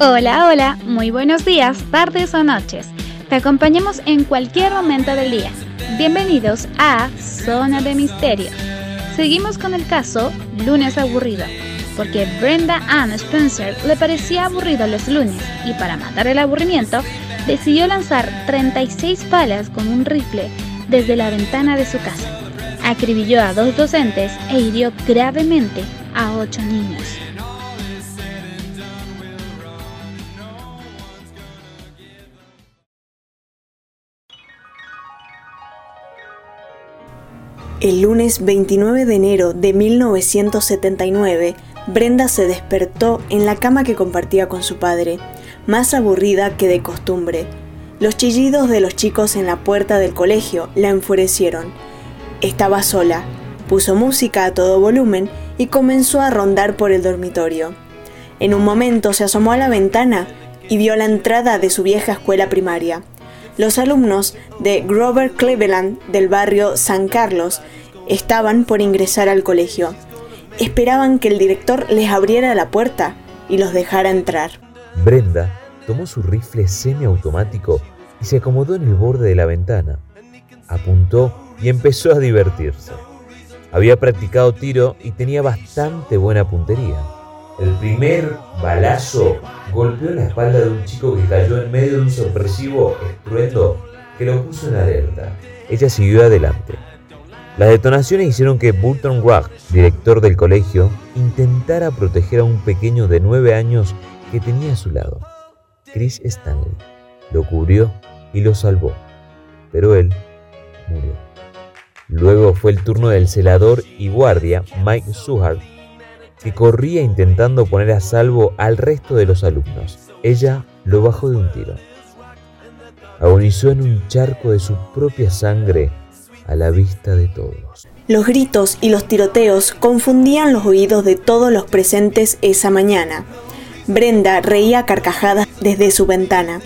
Hola, hola, muy buenos días, tardes o noches. Te acompañamos en cualquier momento del día. Bienvenidos a Zona de Misterio. Seguimos con el caso Lunes Aburrido, porque Brenda Ann Spencer le parecía aburrido los lunes y para matar el aburrimiento decidió lanzar 36 balas con un rifle desde la ventana de su casa. Acribilló a dos docentes e hirió gravemente a ocho niños. El lunes 29 de enero de 1979, Brenda se despertó en la cama que compartía con su padre, más aburrida que de costumbre. Los chillidos de los chicos en la puerta del colegio la enfurecieron. Estaba sola, puso música a todo volumen y comenzó a rondar por el dormitorio. En un momento se asomó a la ventana y vio la entrada de su vieja escuela primaria. Los alumnos de Grover Cleveland del barrio San Carlos estaban por ingresar al colegio. Esperaban que el director les abriera la puerta y los dejara entrar. Brenda tomó su rifle semiautomático y se acomodó en el borde de la ventana. Apuntó y empezó a divertirse. Había practicado tiro y tenía bastante buena puntería. El primer balazo golpeó la espalda de un chico que cayó en medio de un sorpresivo estruendo que lo puso en alerta. Ella siguió adelante. Las detonaciones hicieron que Burton Wagg, director del colegio, intentara proteger a un pequeño de nueve años que tenía a su lado. Chris Stanley lo cubrió y lo salvó, pero él murió. Luego fue el turno del celador y guardia Mike Suhart que corría intentando poner a salvo al resto de los alumnos. Ella lo bajó de un tiro. Agonizó en un charco de su propia sangre a la vista de todos. Los gritos y los tiroteos confundían los oídos de todos los presentes esa mañana. Brenda reía carcajadas desde su ventana.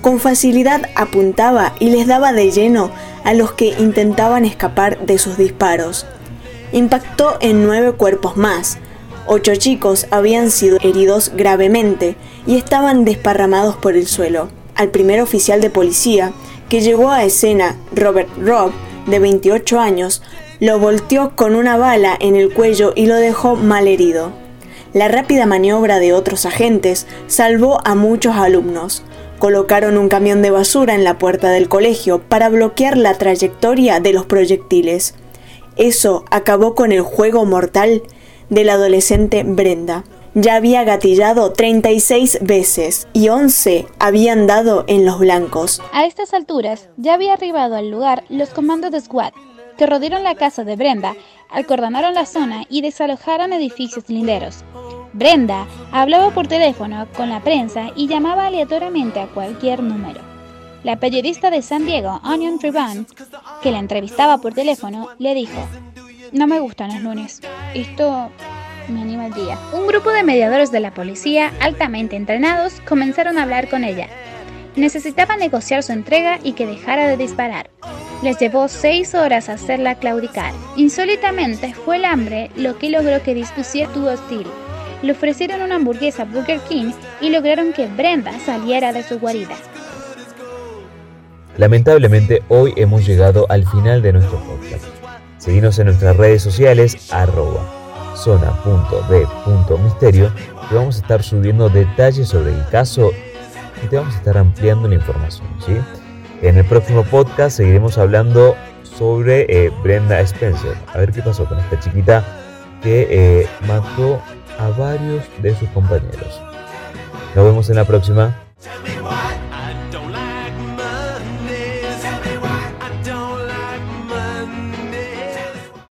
Con facilidad apuntaba y les daba de lleno a los que intentaban escapar de sus disparos. Impactó en nueve cuerpos más, Ocho chicos habían sido heridos gravemente y estaban desparramados por el suelo. Al primer oficial de policía, que llegó a escena, Robert Robb, de 28 años, lo volteó con una bala en el cuello y lo dejó mal herido. La rápida maniobra de otros agentes salvó a muchos alumnos. Colocaron un camión de basura en la puerta del colegio para bloquear la trayectoria de los proyectiles. Eso acabó con el juego mortal del adolescente Brenda. Ya había gatillado 36 veces y 11 habían dado en los blancos. A estas alturas ya había arribado al lugar los comandos de SWAT, que rodearon la casa de Brenda, acordonaron la zona y desalojaron edificios linderos. Brenda hablaba por teléfono con la prensa y llamaba aleatoriamente a cualquier número. La periodista de San Diego, Onion Tribune, que la entrevistaba por teléfono, le dijo, no me gustan los lunes. Esto me anima el día. Un grupo de mediadores de la policía, altamente entrenados, comenzaron a hablar con ella. Necesitaba negociar su entrega y que dejara de disparar. Les llevó seis horas hacerla claudicar. Insólitamente fue el hambre lo que logró que dispusiera tu hostil. Le ofrecieron una hamburguesa Burger King y lograron que Brenda saliera de su guarida. Lamentablemente hoy hemos llegado al final de nuestro podcast. Seguimos en nuestras redes sociales, arroba zona.de.misterio, que vamos a estar subiendo detalles sobre el caso y te vamos a estar ampliando la información. ¿sí? En el próximo podcast seguiremos hablando sobre eh, Brenda Spencer. A ver qué pasó con esta chiquita que eh, mató a varios de sus compañeros. Nos vemos en la próxima.